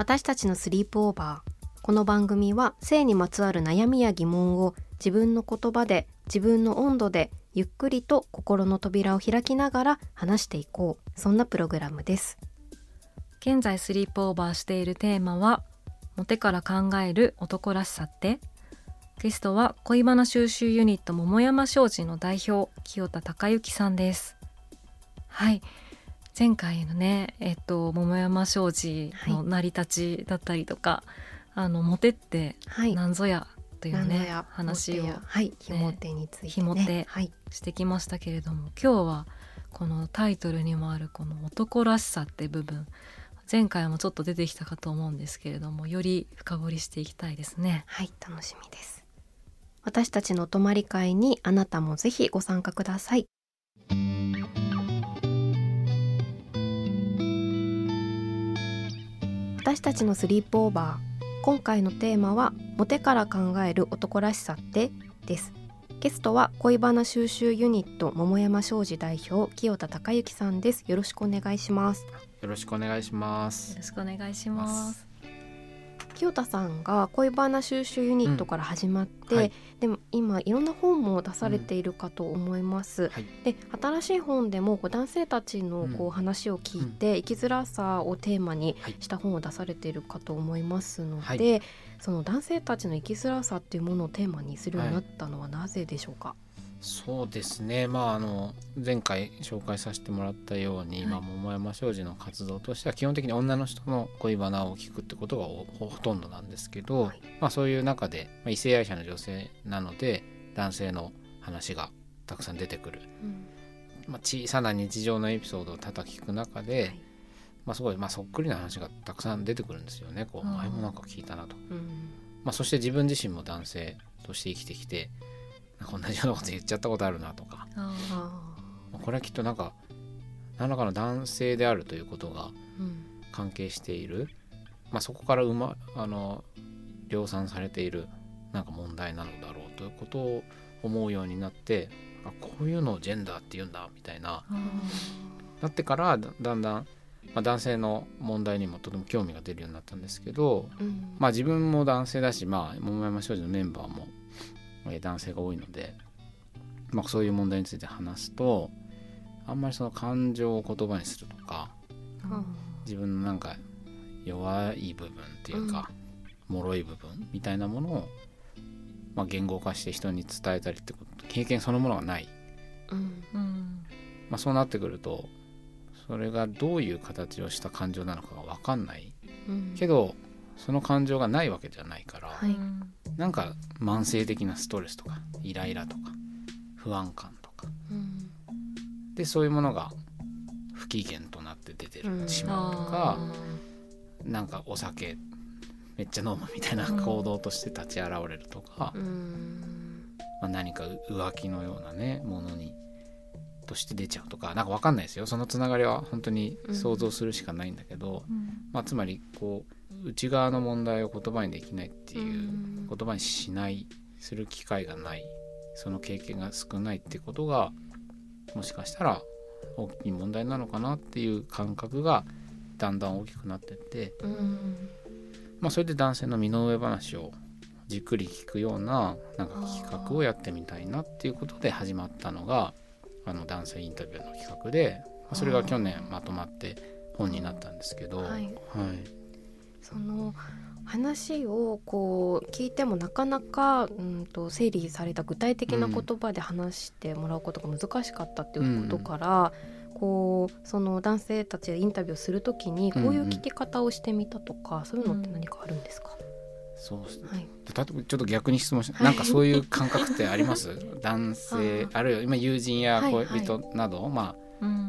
私たちのスリープオーバーこの番組は性にまつわる悩みや疑問を自分の言葉で自分の温度でゆっくりと心の扉を開きながら話していこう。そんなプログラムです。現在スリープオーバーしているテーマはモテから考える男らしさって。ゲストは恋バナ収集ユニット桃山商事の代表清田孝之さんです。はい。前回のねえっと桃山商事の成り立ちだったりとか、はい、あのモテってなんぞやというね、はい、話を、ね、はい、ひも手について、ね、ひも手してきましたけれども、はい、今日はこのタイトルにもあるこの男らしさって部分前回もちょっと出てきたかと思うんですけれどもより深掘りしていきたいですね。はい楽しみです。私たちの泊まり会にあなたもぜひご参加ください私たちのスリープオーバー。今回のテーマはモテから考える男らしさってです。ゲストは恋バナ収集ユニット桃山商事代表清田孝之さんです。よろしくお願いします。よろしくお願いします。よろしくお願いします清田さんが恋バナ収集ユニットから始まって、うんはい、でも今いろんな本も出されているかと思います。うんはい、で新しい本でもこう男性たちのこう話を聞いて、生きづらさをテーマにした本を出されているかと思いますので、その男性たちの生きづらさっていうものをテーマにするようになったのはなぜでしょうか？そうですね、まあ、あの前回紹介させてもらったように、はい、まあ、桃山商事の活動としては基本的に女の人の恋バナを聞くってことがほとんどなんですけど、はい、まあ、そういう中で、まあ、異性愛者の女性なので男性の話がたくさん出てくる、うん、まあ、小さな日常のエピソードをただ聞く中で、はい、まあ、すごい、まあ、そっくりな話がたくさん出てくるんですよね。こう前もなんか聞いたなと、うん、まあ、そして自分自身も男性として生きてきて同じようなこと言っちゃったことあるなとか。これはきっとなんか何らかの男性であるということが関係している、うん、まあ、そこからうまあの量産されているなんか問題なのだろうということを思うようになってあこういうのをジェンダーって言うんだみたいな。なってからだんだん、まあ、男性の問題にもとても興味が出るようになったんですけど、うん、まあ自分も男性だし、まあ、桃山商事のメンバーも男性が多いので、まあ、そういう問題について話すとあんまりその感情を言葉にするとか、うん、自分のなんか弱い部分っていうか、うん、脆い部分みたいなものを、まあ、言語化して人に伝えたりってこと経験そのものがない、うん。まあ、そうなってくるとそれがどういう形をした感情なのかが分かんない、けどその感情がないわけじゃないから、はい、なんか慢性的なストレスとかイライラとか不安感とか、うん、でそういうものが不機嫌となって出てる、しまうとかなんかお酒めっちゃ飲むみたいな行動として立ち現れるとか、まあ、何か浮気のようなねものにとして出ちゃうとか何か分かんないですよ。そのつながりは本当に想像するしかないんだけど、うん、まあ、つまりこう内側の問題を言葉にできないっていう言葉にしないする機会がないその経験が少ないってことがもしかしたら大きい問題なのかなっていう感覚がだんだん大きくなってって、まあ、それで男性の身の上話をじっくり聞くようななんか企画をやってみたいなっていうことで始まったのがあの男性インタビューの企画でそれが去年まとまって本になったんですけど、はい、はいその話をこう聞いてもなかなか、うんと、整理された具体的な言葉で話してもらうことが難しかったっていうことから、うん、こうその男性たちでインタビューするときにこういう聞き方をしてみたとか、うんうん、そういうのって何かあるんですか、そうですね、はい、例えばちょっと逆に質問しなんかそういう感覚ってあります？男性あるいは今友人や恋人など、はいはい、ま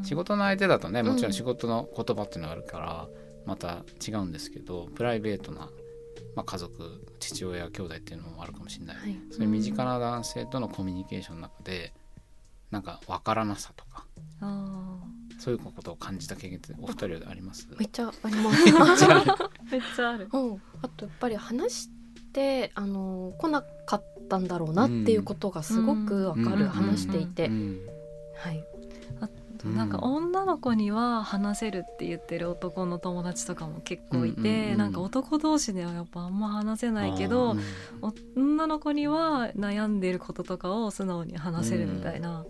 あ、仕事の相手だとねもちろん。仕事の言葉っていうのがあるからまた違うんですけどプライベートなまあ、家族父親兄弟っていうのもあるかもしれない、はい、そういう身近な男性とのコミュニケーションの中でなんか分からなさとかそういうことを感じた経験ってお二人であります？めっちゃあります。めっちゃある。あとやっぱり話してあの来なかったんだろうなっていうことがすごくわかる、話していて、はいなんか女の子には話せるって言ってる男の友達とかも結構いて、うんうんうん、なんか男同士ではやっぱあんま話せないけど、女の子には悩んでることとかを素直に話せるみたいな、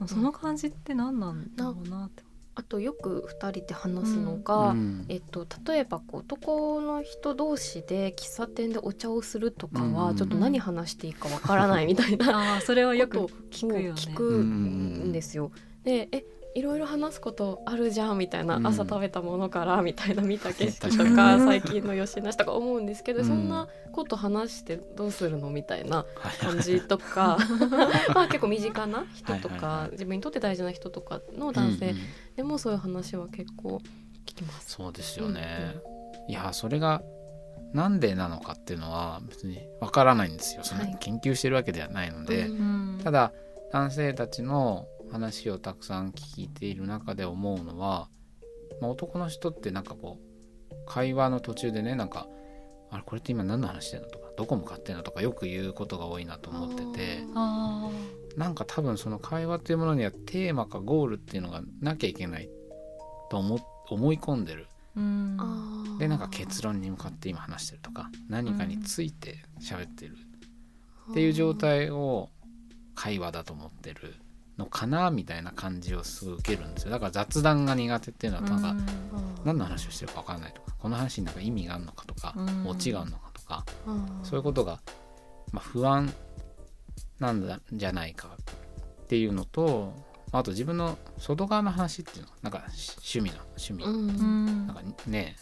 うん、その感じって何なんだろうなって。あとよく2人で話すのが、うん、えっと、例えばこう男の人同士で喫茶店でお茶をするとかはちょっと何話していいかわからないみたいな、うん、あそれはよく聞くよ、ね、聞くんですよ。でえいろいろ話すことあるじゃんみたいな、うん、朝食べたものからみたいな見た景色とか最近の吉なしとか思うんですけど、うん、そんなこと話してどうするのみたいな感じとか まあ結構身近な人とか、自分にとって大事な人とかの男性でもそういう話は結構聞きます。そうですよね、いやそれがなんでなのかっていうのは別にわからないんですよ。その研究してるわけではないので、はいただ男性たちの話をたくさん聞いている中で思うのは、まあ、男の人ってなんかこう会話の途中でねなんか「あれこれって今何の話してんの?」とか「どこ向かってんの?」とかよく言うことが多いなと思っててなんか多分その会話っていうものにはテーマかゴールっていうのがなきゃいけないと思思い込んでる。でなんか結論に向かって今話してるとか何かについて喋ってるっていう状態を会話だと思ってるのかなみたいな感じをすぐ受けるんですよ。だから雑談が苦手っていうのはなんか何の話をしてるか分かんないとかこの話になんか意味があるのかとかオチがあるのかとかそういうことが、まあ、不安なんだじゃないかっていうのとあと自分の外側の話っていうのなんか趣味の趣味、なんかね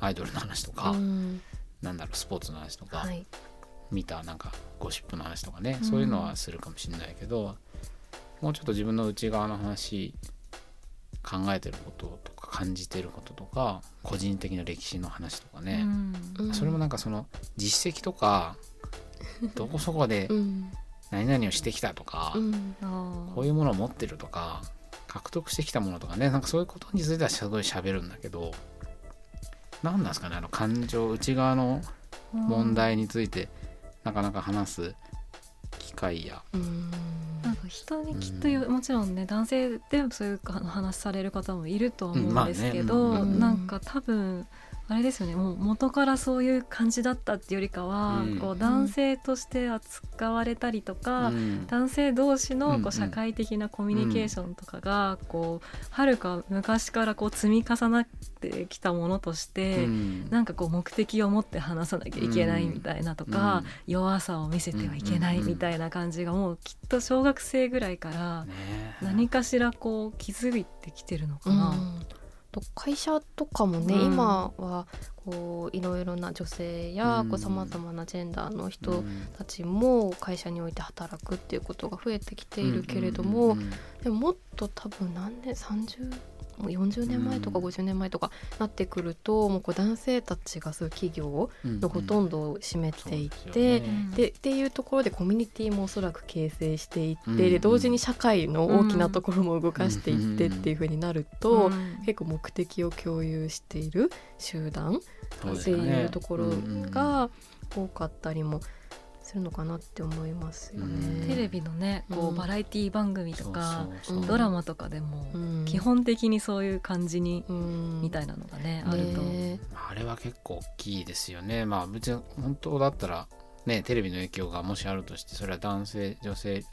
アイドルの話とか、なんだろうスポーツの話とか、はい、見たなんかゴシップの話とかね、そういうのはするかもしれないけどもうちょっと自分の内側の話考えてることとか感じてることとか個人的な歴史の話とかね、うん、それもなんかその実績とか どこそこで何々をしてきたとか、うん、こういうものを持ってるとか獲得してきたものとかね。なんかそういうことについてはすごい喋るんだけど何なんですかねあの感情内側の問題についてなかなか話す機会や。なん。か人にきっと、うん、もちろんね男性でそういう話される方もいると思うんですけど、まあね、なんか多分あれですよね。もう元からそういう感じだったっていうよりかは、うん、こう男性として扱われたりとか、うん、男性同士のこう社会的なコミュニケーションとかがこうはるか昔からこう積み重なってきたものとして、うん、なんかこう目的を持って話さなきゃいけないみたいなとか、弱さを見せてはいけないみたいな感じがもうきっと小学生ぐらいから何かしらこう気づいてきてるのかな。と会社とかもね、うん、今はこういろいろな女性やさまざまなジェンダーの人たちも会社において働くっていうことが増えてきているけれども、でももっと多分何年30もう40年前とか50年前とかなってくると、もうこう男性たちがそういう企業のほとんどを占めていて、でっていうところでコミュニティもおそらく形成していって、で同時に社会の大きなところも動かしていってっていうふうになると、結構目的を共有している集団っていうところが多かったりも。するのかなって思いますよね。テレビのねこうバラエティ番組とか、ドラマとかでも基本的にそういう感じに、みたいなのがねあると、あれは結構大きいですよね。まあ別に本当だったらねテレビの影響がもしあるとしてそれは男性女性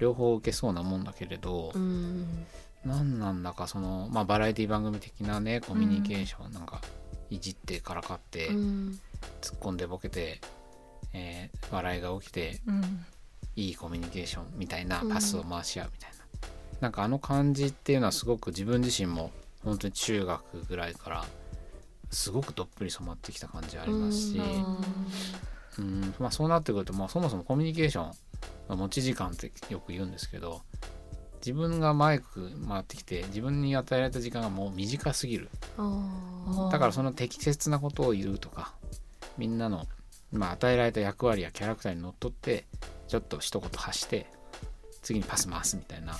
両方受けそうなもんだけれど、うん、何なんだかその、まあ、バラエティ番組的なねコミュニケーション、なんかいじってからかって、突っ込んでボケて、えー、笑いが起きて、いいコミュニケーションみたいなパスを回し合うみたいな、うん、なんかあの感じっていうのはすごく自分自身も本当に中学ぐらいからすごくどっぷり染まってきた感じありますし、うん、まあ、そうなってくると、まあ、そもそもコミュニケーション、まあ、持ち時間ってよく言うんですけど自分がマイク回ってきて自分に与えられた時間がもう短すぎる。だからその適切なことを言うとかみんなの、まあ、与えられた役割やキャラクターにのっとってちょっと一言発して次にパス回すみたいな。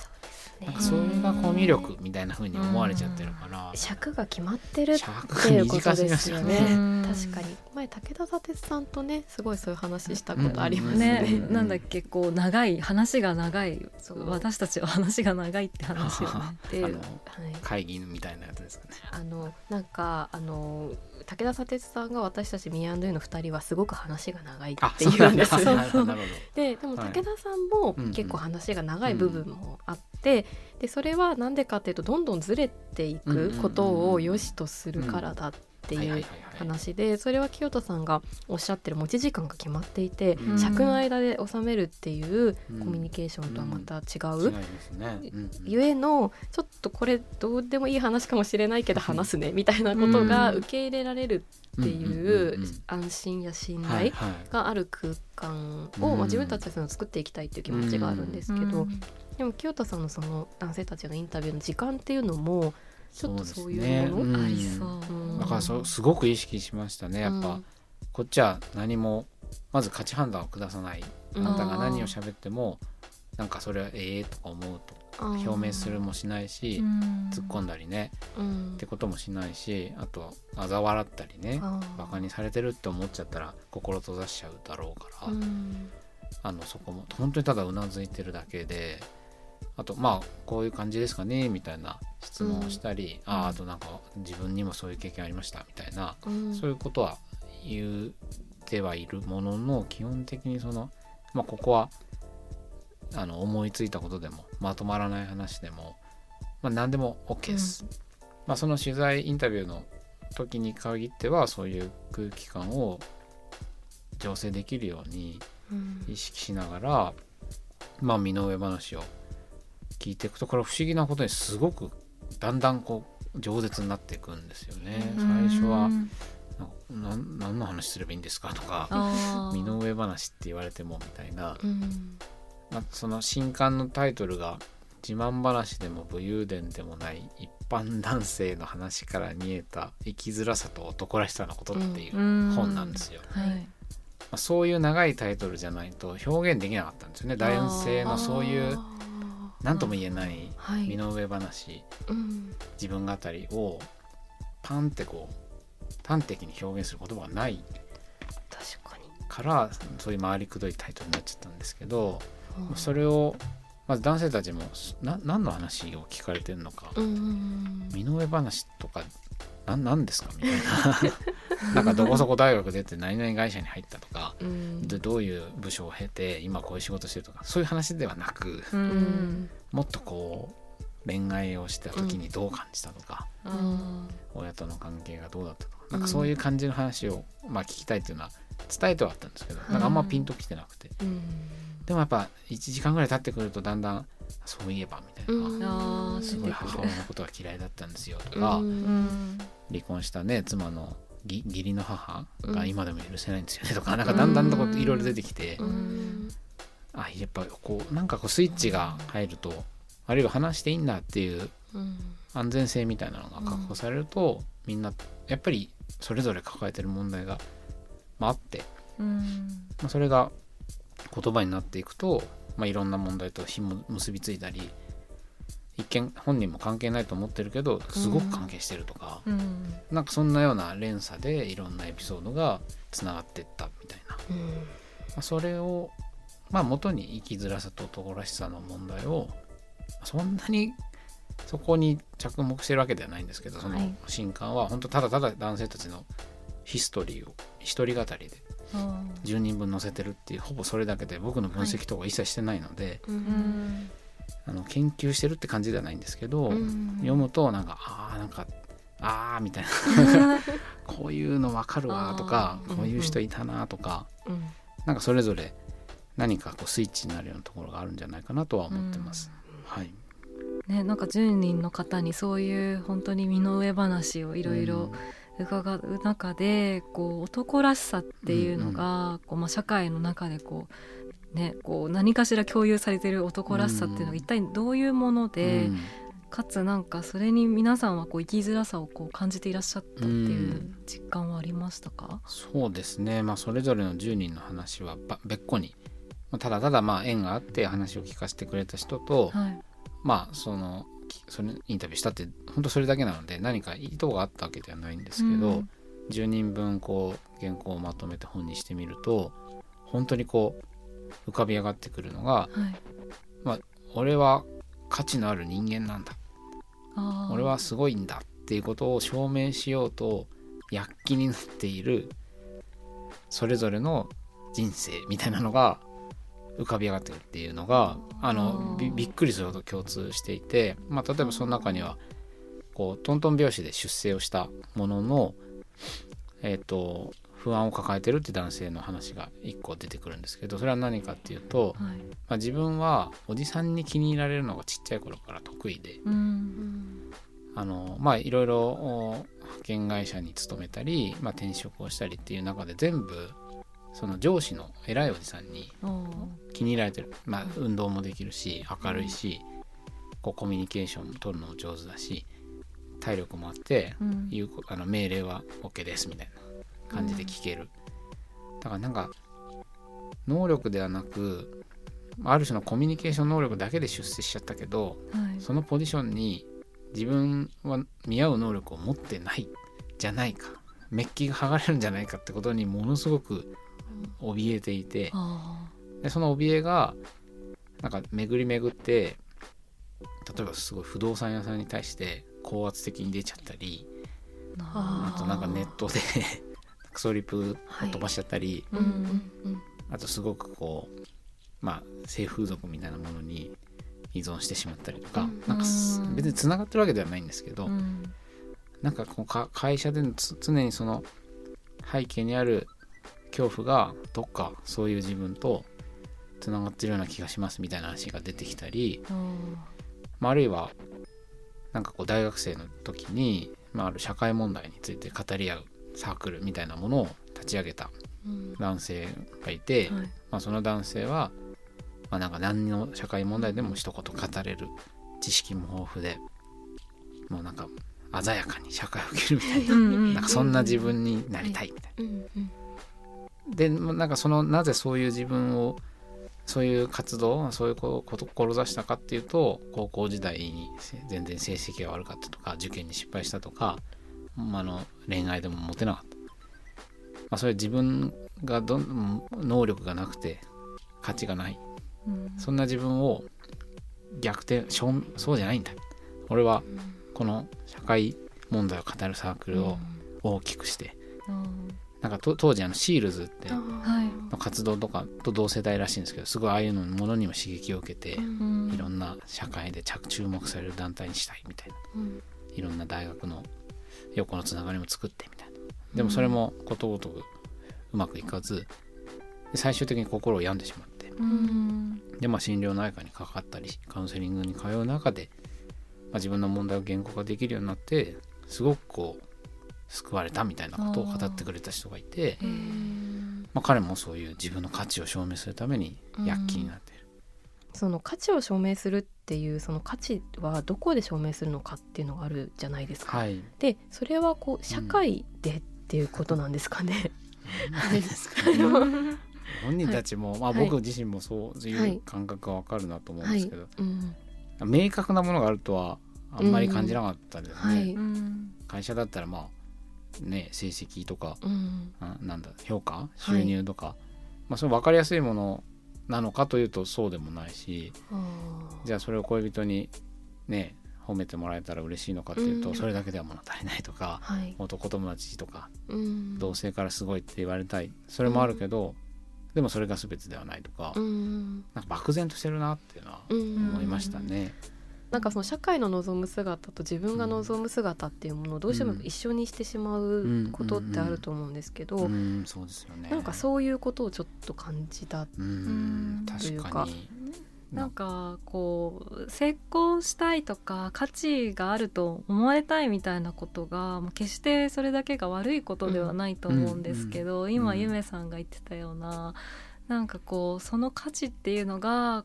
なんかそれがコミュ力みたいな風に思われちゃってるから、尺が決まってるっていうことですよね。確かに。前武田砂鉄さんとねすごいそういう話したことありますね。ね、なんだっけこう長い話が長い。私たちは話が長いって話をね。っていう、はい、会議みたいなやつですかね。あのなんかあの武田砂鉄さんが私たちミアンドゥの2人はすごく話が長いっていうんです。ででも武田さんも結構話が長い部分もあって、でそれは何でかっていうとどんどんずれていくことを良しとするからだっていう話でそれは清田さんがおっしゃってる持ち時間が決まっていて、うん、尺の間で収めるっていうコミュニケーションとはまた違う、うん。ね、ゆえのちょっとこれどうでもいい話かもしれないけど話すねみたいなことが受け入れられるっていう安心や信頼がある空間を、まあ、自分たちは作っていきたいっていう気持ちがあるんですけど、でも清田さんのその男性たちのインタビューの時間っていうのもちょっとそういうもの、ね、ありそう、だからそすごく意識しましたね。やっぱ、こっちは何もまず価値判断を下さない。あなたが何を喋ってもなんかそれはええとか思うと表明するもしないし突っ込んだりね、ってこともしないしあと嘲笑ったりねバカにされてるって思っちゃったら心閉ざしちゃうだろうから、あのそこも本当にただうなずいてるだけであとまあこういう感じですかねみたいな質問をしたり、うん、ああとなんか自分にもそういう経験ありましたみたいな、うん、そういうことは言ってはいるものの基本的にその、まあ、ここはあの思いついたことでもまとまらない話でも、まあ、何でも OK です。うん、まあ、その取材インタビューの時に限ってはそういう空気感を醸成できるように意識しながら、まあ身の上話を聞いていくとこれ不思議なことにすごくだんだんこう饒舌になっていくんですよね。最初はな何の話すればいいんですかとか身の上話って言われてもみたいな、まあ、その新刊のタイトルが「自慢話でも武勇伝でもない一般男性の話から見えた生きづらさと男らしさのこと」っていう本なんですよ。はい。まあ、そういう長いタイトルじゃないと表現できなかったんですよね。男性のそういう何とも言えない身の上話、はいうん、自分語りをパンってこう端的に表現する言葉がない。確かに。からそういう回りくどいタイトルになっちゃったんですけど、うん、それをまず男性たちもな何の話を聞かれてるのか、うん、身の上話とか何ですか？みたいな なんかどこそこ大学出て何々会社に入ったとか、うん、でどういう部署を経て今こういう仕事してるとかそういう話ではなく、うん、もっとこう恋愛をした時にどう感じたとか、うん、親との関係がどうだったとかなんかそういう感じの話を、まあ、聞きたいっていうのは伝えてはあったんですけど、なんかあんまピンときてなくて、でもやっぱ1時間ぐらい経ってくるとだんだんそういえばみたいな、すごい母親のことが嫌いだったんですよとか、離婚したね妻の義理の母が今でも許せないんですよねとか、なんかだんだんといろいろ出てきて、あやっぱこうなんかこうスイッチが入るとあるいは話していいんだっていう安全性みたいなのが確保されると、みんなやっぱりそれぞれ抱えてる問題が、まあ、あって、まあ、それが言葉になっていくとまあ、いろんな問題とひも結びついたり一見本人も関係ないと思ってるけどすごく関係してるとか、うん、なんかそんなような連鎖でいろんなエピソードがつながっていったみたいな、うん、まあ、それを、まあ、元に生きづらさと男らしさの問題をそんなにそこに着目してるわけではないんですけどその新刊は本当ただただ男性たちのヒストリーを一人語りで10人分載せてるっていうほぼそれだけで僕の分析とか一切してないので、はい、あの研究してるって感じではないんですけど、読むとなんかああんかああみたいな。こういうの分かるわとかこういう人いたなとか、うん。うん、なんかそれぞれ何かこうスイッチになるようなところがあるんじゃないかなとは思ってます。うん、はい。ね、なんか10人の方にそういう本当に身の上話をいろいろ伺う中で、こう男らしさっていうのが、こうまあ、社会の中でこう、ね、こう何かしら共有されてる男らしさっていうのが一体どういうもので、かつなんかそれに皆さんはこう生きづらさをこう感じていらっしゃったっていう実感はありましたか、そうですね、まあ、それぞれの10人の話は別個にただただまあ縁があって話を聞かせてくれた人と、はい、まあそのそれインタビューしたって本当それだけなので何か意図があったわけではないんですけど、うん、10人分こう原稿をまとめて本にしてみると本当にこう浮かび上がってくるのが、はい、まあ俺は価値のある人間なんだ。俺はすごいんだっていうことを証明しようと躍起になっているそれぞれの人生みたいなのが浮かび上がってるっていうのがあのびっくりするほど共通していて、まあ、例えばその中にはこうトントン拍子で出生をしたものの、えーと、不安を抱えてるって男性の話が1個出てくるんですけどそれは何かっていうと、はい、まあ、自分はおじさんに気に入られるのがちっちゃい頃から得意で、あのまあいろいろ派遣会社に勤めたり、まあ、転職をしたりっていう中で全部その上司の偉いおじさんに気に入られてる、まあ、運動もできるし明るいし、こうコミュニケーションも取るのも上手だし体力もあって、うん、うあの命令は OK ですみたいな感じで聞ける、うん、だからなんか能力ではなくある種のコミュニケーション能力だけで出世しちゃったけど、はい、そのポジションに自分は見合う能力を持ってないじゃないかメッキが剥がれるんじゃないかってことにものすごく怯えていてでその怯えがなんか巡り巡って例えばすごい不動産屋さんに対して高圧的に出ちゃったりあとなんかネットでクソリプを飛ばしちゃったり、はいあとすごくこうまあ性風俗みたいなものに依存してしまったりとか、うん、なんか別につながってるわけではないんですけど、うん、なんかこうか会社での常にその背景にある恐怖がどっかそういう自分とつながってるような気がしますみたいな話が出てきたり、まあ、あるいはなんかこう大学生の時に、まあ、ある社会問題について語り合うサークルみたいなものを立ち上げた男性がいて、うんはい、まあ、その男性は、まあ、なんか何の社会問題でも一言語れる知識も豊富でもうなんか鮮やかに社会を受けるみたいななんかそんな自分になりたいみたいな。でなんかそのなぜそういう自分をそういう活動そういうことを志したかっていうと高校時代に全然成績が悪かったとか受験に失敗したとか、まあの恋愛でもモテなかった、まあ、それ自分がどん能力がなくて価値がない、うん、そんな自分を逆転そうじゃないんだ。俺はこの社会問題を語るサークルを大きくして、うん。なんか当時あのシールズっての活動とかと同世代らしいんですけどすごいああいうのものにも刺激を受けて、いろんな社会で着注目される団体にしたいみたいな、いろんな大学の横のつながりも作ってみたいな。でもそれもことごとくうまくいかず最終的に心を病んでしまって、でまあ心療内科にかかったりカウンセリングに通う中で、まあ、自分の問題を言語化できるようになってすごくこう救われたみたいなことを語ってくれた人がいて、まあ、彼もそういう自分の価値を証明するために躍起になってる、うん、その価値を証明するっていうその価値はどこで証明するのかっていうのがあるじゃないですか。はい、でそれはこう社会でっていうことなんですかね。本人たちも、はい、まあ、僕自身もそういう感覚がわかるなと思うんですけど、はい。うん、明確なものがあるとはあんまり感じなかったですね。うん、会社だったらまあね、成績とか、うん、なんだ評価収入とか、はい、まあ、それ分かりやすいものなのかというとそうでもないしじゃあそれを恋人にね褒めてもらえたら嬉しいのかっていうと、うん、それだけでは物足りないとか、はい、男友達とか、うん、同性からすごいって言われたい。それもあるけど、うん、でもそれが全てではないとか、うん、なんか漠然としてるなっていうのは思いましたね。なんかその社会の望む姿と自分が望む姿っていうものをどうしても一緒にしてしまうことってあると思うんですけど、なんかそういうことをちょっと感じたというか。なんかこう成功したいとか価値があると思われたいみたいなことが決してそれだけが悪いことではないと思うんですけど、うん、今ゆめさんが言ってたようななんかこうその価値っていうのが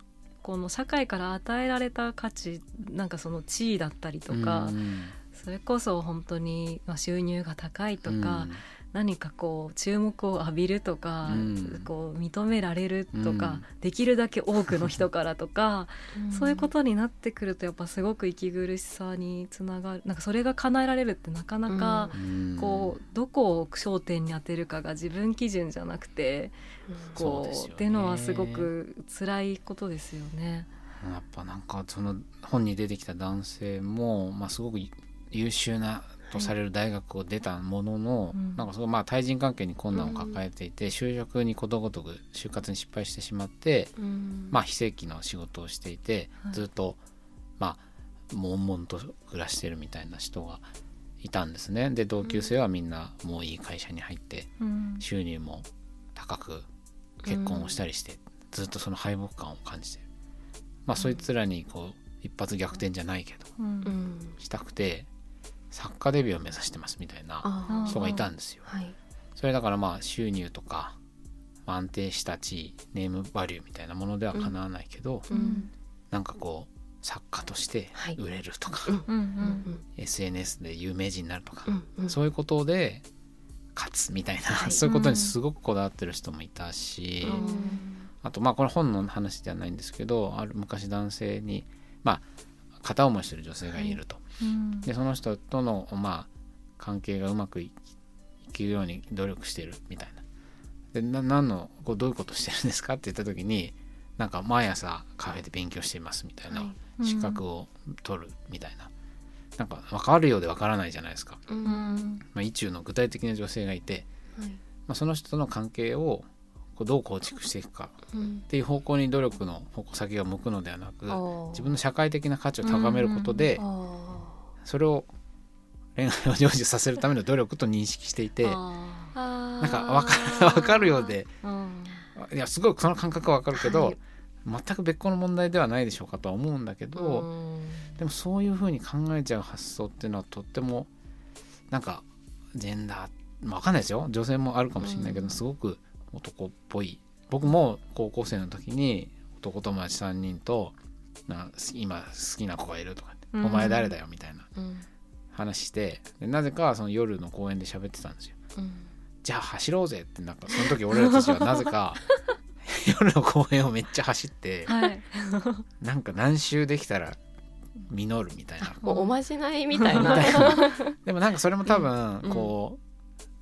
この社会から与えられた価値なんかその地位だったりとか、うん、それこそ本当に収入が高いとか、うん、何かこう注目を浴びるとか、うん、こう認められるとか、うん、できるだけ多くの人からとか、うん、そういうことになってくるとやっぱすごく息苦しさにつながるなんかそれが叶えられるってなかなかこうどこを焦点に当てるかが自分基準じゃなくてこう、っていうのはすごく辛いことですよね。やっぱなんかその本に出てきた男性も、まあ、すごく優秀なとされる大学を出たものの、はい、なんかそのまあ対人関係に困難を抱えていて、うん、就職にことごとく就活に失敗してしまって、うん、まあ非正規の仕事をしていて、はい、ずっとまあ悶々と暮らしてるみたいな人がいたんですね。で同級生はみんなもういい会社に入って、うん、収入も高く結婚をしたりして、ずっとその敗北感を感じてる。まあそいつらにこう一発逆転じゃないけど、したくて作家デビューを目指してますみたいな人がいたんですよ。はい、それだからまあ収入とか安定した地位ネームバリューみたいなものではかなわないけど、うん、なんかこう作家として売れるとか、はい、SNS で有名人になるとか、うん。うん、そういうことで勝つみたいな、はい、そういうことにすごくこだわってる人もいたし、うん、あとまあこれ本の話ではないんですけどある昔男性にまあ片思いしてる女性がいると。でその人とのまあ関係がうまくいくように努力してるみたいな。でな何のこうどういうことしてるんですかって言った時になんか毎朝カフェで勉強していますみたいな、はい、資格を取るみたいな。なんか分かるようで分からないじゃないですか。うん、まあ、意中の具体的な女性がいて、はい、まあ、その人との関係をこうどう構築していくかっていう方向に努力の矛先が向くのではなく、自分の社会的な価値を高めることで、それを恋愛を成就させるための努力と認識していてなんか分か分かるようで、いやすごいその感覚は分かるけど、はい、全く別個の問題ではないでしょうかとは思うんだけど、でもそういうふうに考えちゃう発想っていうのはとってもなんかジェンダー、まあ、分かんないですよ。女性もあるかもしれないけど、すごく男っぽい。僕も高校生の時に男友達3人とな今好きな子がいるとか、うん、お前誰だよみたいな。話してでなぜかその夜の公園で喋ってたんですよ、うん、じゃあ走ろうぜってなんかその時俺らたちは なぜか夜の公園をめっちゃ走って、はい、なんか何周できたら実るみたいな。おまじないみたいな。でもなんかそれも多分こ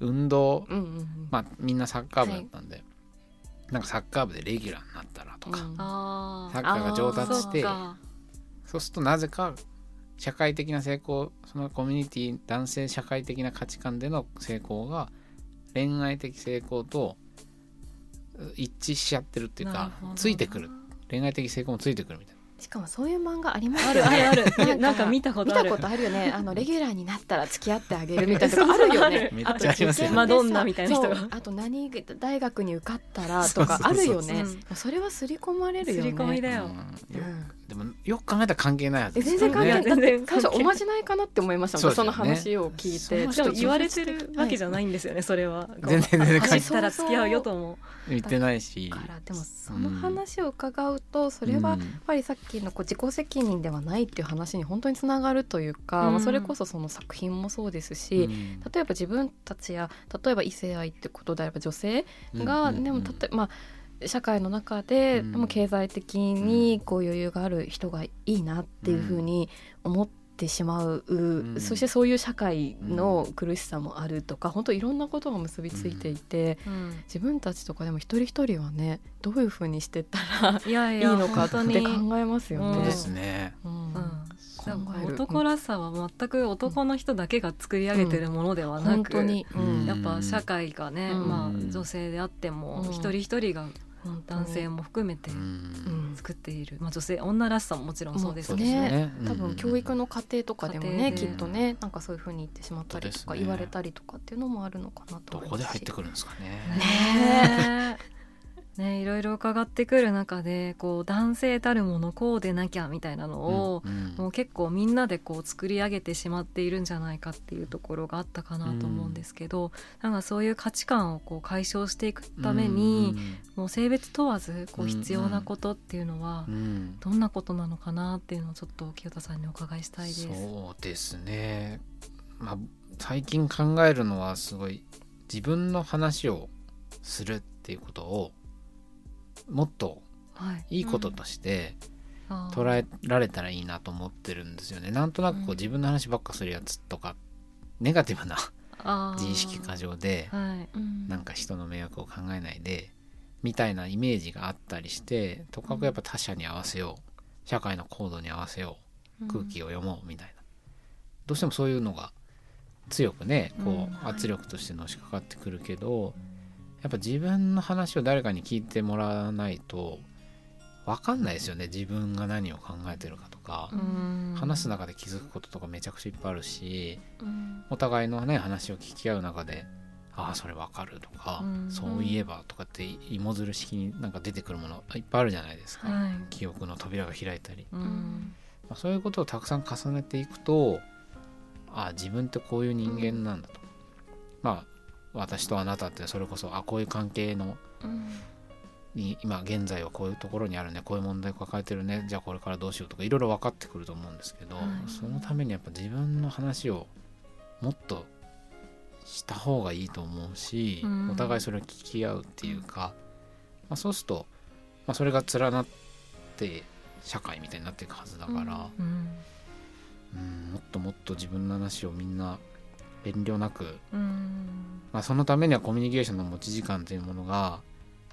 う、運動、うんうんうん、まあみんなサッカー部だったんで、はい、なんかサッカー部でレギュラーになったらとか、うん、サッカーが上達してそうするとなぜか社会的な成功そのコミュニティ男性社会的な価値観での成功が恋愛的成功と一致しちゃってるっていうかついてくる恋愛的成功もついてくるみたいな。しかもそういう漫画ありますよね。あるある なんか見たことある。見たことあるよね。あのレギュラーになったら付き合ってあげるみたいなとかあるよね。ありますよマドンナみたいな人が。あと何大学に受かったらとかあるよね。それは刷り込まれるよね。刷り込みだよ。でもよく考えたら関係ないはず。全然関係ない。だって最初おまじないかなって思いましたその話を聞いて。でも言われてるわけじゃないんですよね。それは。全然全然関係ない。ら付き合うよとも。言ってないし。からでもその話を伺うとそれはやっぱりさっきのこう自己責責任ではないっていう話に本当につながるというか、うん、まあ、それこそその作品もそうですし、うん、例えば自分たちや例えば異性愛ってことであれば女性が、でも例えば、まあ、社会の中で、も経済的にこう余裕がある人がいいなっていうふうに思って。てしまう、うん、そしてそういう社会の苦しさもあるとか、うん、本当いろんなことが結びついていて、うん、自分たちとかでも一人一人はねどういうふうにしてったらいやいやいいのかって考えますよね。そうですね、男らしさは全く男の人だけが作り上げてるものではなく、やっぱ社会がね、まあ、女性であっても一人一人が男性も含めてうん。作っている、まあ、女性女らしさももちろんそうですそうけど、ですよね多分教育の過程とかでもねきっとねなんかそういうふうに言ってしまったりとか言われたりとかっていうのもあるのかなとど思いますし。こで入ってくるんですかね。ねえねいろいろ伺ってくる中でこう男性たるものこうでなきゃみたいなのを、うんうんもう結構みんなでこう作り上げてしまっているんじゃないかっていうところがあったかなと思うんですけど、なんかそういう価値観をこう解消していくために、もう性別問わずこううん必要なことっていうのはうんうんどんなことなのかなっていうのをちょっと清田さんにお伺いしたいです。そうですね。まあ最近考えるのはすごい自分の話をするっていうことをもっとはい、いいこととして捉えられたらいいなと思ってるんですよね。なんとなくこう自分の話ばっかするやつとかネガティブな自意識過剰ではい。うん。なんか人の迷惑を考えないでみたいなイメージがあったりしてとかくやっぱ他者に合わせよう。社会の行動に合わせよう。空気を読もうみたいな。どうしてもそういうのが強くねこうん。う圧力としてのしかかってくるけどやっぱ自分の話を誰かに聞いてもらわないと分かんないですよね自分が何を考えてるかとか。うん。話す中で気づくこととかめちゃくちゃいっぱいあるしうん。お互いのね話を聞き合う中でああそれわかるとか、うん。そういえばとかって芋づる式になんか出てくるものいっぱいあるじゃないですか、はい。記憶の扉が開いたり、まあ、そういうことをたくさん重ねていくとああ自分ってこういう人間なんだと、まあ私とあなたってそれこそあこういう関係のうん。に今現在はこういうところにあるねこういう問題を抱えてるねじゃあこれからどうしようとかいろいろ分かってくると思うんですけど、はい。そのためにやっぱ自分の話をもっとした方がいいと思うし、うん。お互いそれを聞き合うっていうか、まあ、そうすると、まあ、それが連なって社会みたいになっていくはずだから、うん。うんもっともっと自分の話をみんな遠慮なく、うん。まあ、そのためにはコミュニケーションの持ち時間というものが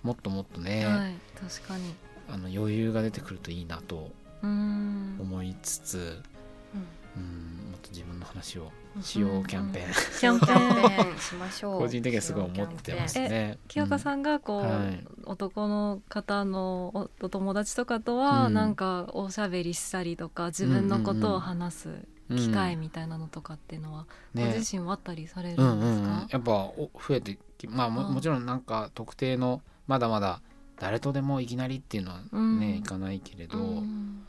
もっともっとね、はい確かに。あの余裕が出てくるといいなとうん。思いつつ、うん。うん、もっと自分の話をしようキャンペーン、キャンペキャンペーンしましょう。個人的にはすごい思ってますね。清田さんがこう、はい。男の方のおお友達とかとはうん。なんかおしゃべりしたりとか自分のことを話すうん機会みたいなのとかっていうのは、ごね自身はあったりされうんうんうんるん。ですか、やっぱお増えてきまあももちろんなんか特定のまだまだ誰とでもいきなりっていうのはね、うん。いかないけれど、うん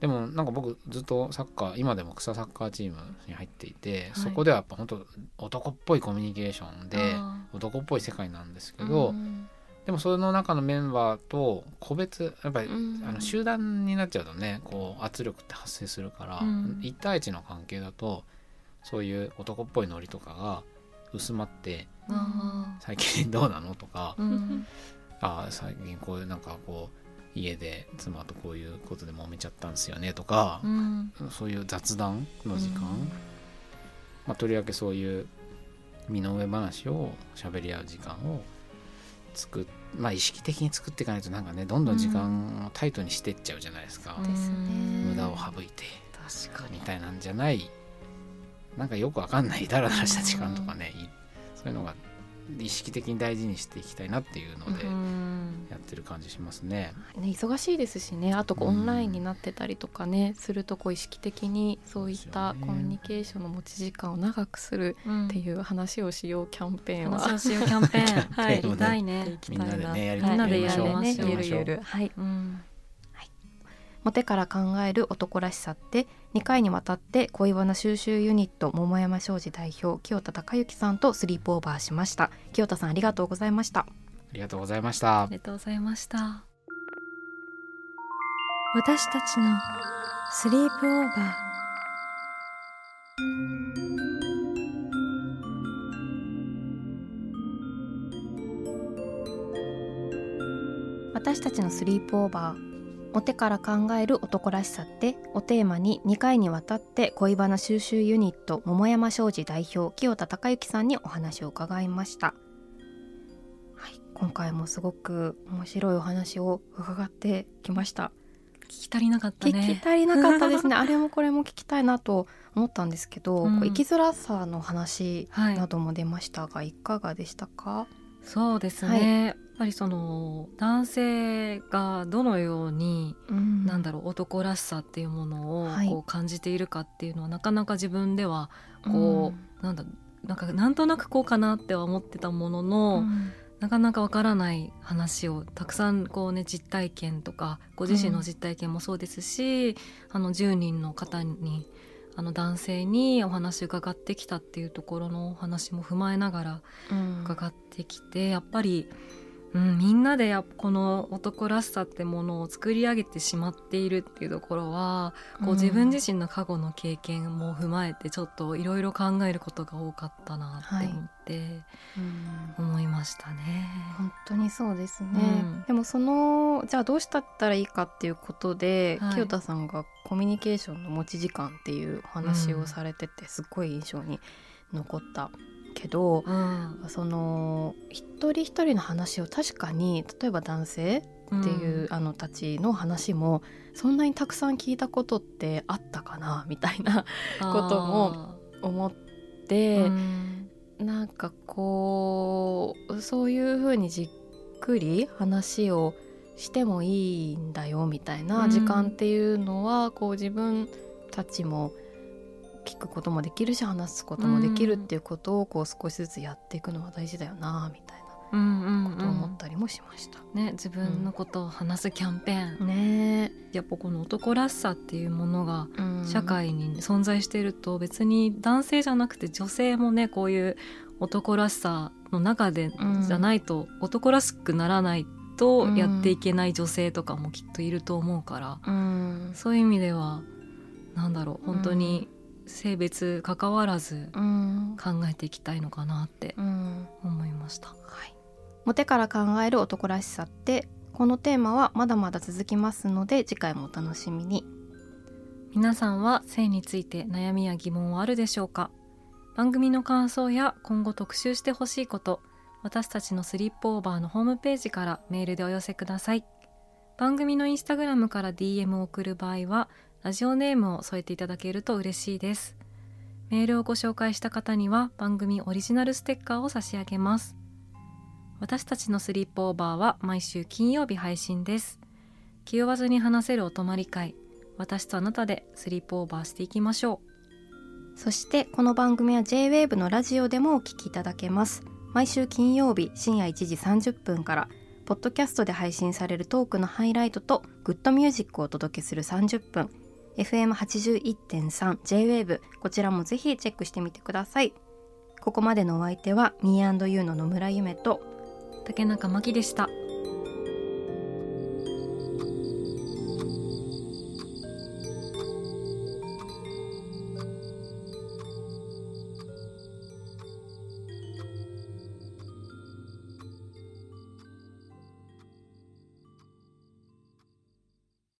でもなんか僕ずっとサッカー今でも草サッカーチームに入っていて、はい。そこではやっぱ本当男っぽいコミュニケーションであ男っぽい世界なんですけど、うんでもその中のメンバーと個別やっぱり、うん。あの集団になっちゃうとねこう圧力って発生するから、うん。1対1の関係だとそういう男っぽいノリとかが薄まってあ最近どうなのとか、ーうん。ああ最近こういうなんかこう家で妻とこういうことで揉めちゃったんですよねとかう、ん。そういう雑談の時間、うん。まあ、とりわけそういう身の上話を喋り合う時間を作っまあ意識的に作っていかないとなんかねどんどん時間をタイトにしてっちゃうじゃないですか、ですね。無駄を省いて。確かに。みたいなんじゃない。なんかよくわかんないダラダラした時間とかね、い。そういうのが意識的に大事にしていきたいなっていうのでうん。やってる感じしますね。ね、忙しいですしね。あとオンラインになってたりとかね、するとこう意識的にそういったコミュニケーションの持ち時間を長くするうん。っていう話をしようキャンペーンは、話をしようキャンペーン。はい。やりたいね。みんなでねやりはい。みんなでやりみんなましょう。ねゆる。ゆるはい。うんモテから考える男らしさって2回にわたって恋バナ収集ユニット桃山商事代表清田孝之さんとスリープオーバーしました。清田さんありがとうございました。ありがとうございました。あり。がとうございました。私たちのスリープオーバー。私たちのスリープオーバーモテから考える男らしさってをテーマに2回にわたって恋バナ収集ユニット桃山商事代表清田孝之さんにお話を伺いました。はい今回もすごく面白いお話を伺ってきました。聞き足りなかった聞ねき足りなかったですね。あれもこれも聞きたいなと思ったんですけど、うん。生きづらさの話はい。なども出ましたが、い、かがでしたか？そうですね、はい、やっぱりその男性がどのように、うん、なんだろう男らしさっていうものをこう感じているかっていうのは、はい、なかなか自分ではこう、うん、なんだなんかなんとなくこうかなっては思ってたものの、うん。なかなかわからない話をたくさんこうね実体験とかご自身の実体験もそうですし、うん、あの10人の方にあの男性にお話伺ってきたっていうところのお話も踏まえながら伺ってきて、うん、やっぱりうん、みんなでやこの男らしさってものを作り上げてしまっているっていうところは、こう自分自身の過去の経験も踏まえてちょっといろいろ考えることが多かったなって思って、思いましたね。本当にそうですね、うん、でもそのじゃあどうしたったらいいかっていうことで、はい、清田さんがコミュニケーションの持ち時間っていうお話をされてて、すっごい印象に残ったけど、うん、その一人一人の話を確かに例えば男性っていう、うん、あのたちの話もそんなにたくさん聞いたことってあったかなみたいなことも思って、うん、なんかこうそういうふうにじっくり話をしてもいいんだよみたいな時間っていうのは、こう自分たちも聞くこともできるし話すこともできるっていうことをこう少しずつやっていくのは大事だよなみたいな。ことを思ったりもしました、ね、自分のことを話すキャンペーン、うん、ね。やっぱこの男らしさっていうものが社会に存在していると別に男性じゃなくて女性もねこういう男らしさの中でじゃないと男らしくならないとやっていけない女性とかもきっといると思うから、うん、そういう意味ではなんだろう本当に性別関わらず考えていきたいのかなって思いました。はい、モテから考える男らしさってこのテーマはまだまだ続きますので次回もお楽しみに。皆さんは性について悩みや疑問はあるでしょうか？番組の感想や今後特集してほしいこと私たちのスリップオーバーのホームページからメールでお寄せください。番組のインスタグラムから DM を送る場合はラジオネームを添えていただけると嬉しいです。メールをご紹介した方には番組オリジナルステッカーを差し上げます。私たちのスリープオーバーは毎週金曜日配信です。気負わずに話せるお泊まり会。私とあなたでスリープオーバーしていきましょう。そしてこの番組は JWAVE のラジオでもお聞きいただけます。毎週金曜日深夜1時30分からポッドキャストで配信されるトークのハイライトとグッドミュージックをお届けする30分 FM81.3 J-WAVE こちらもぜひチェックしてみてくださいここまでのお相手は Me&You の野村夢と竹中真希でした。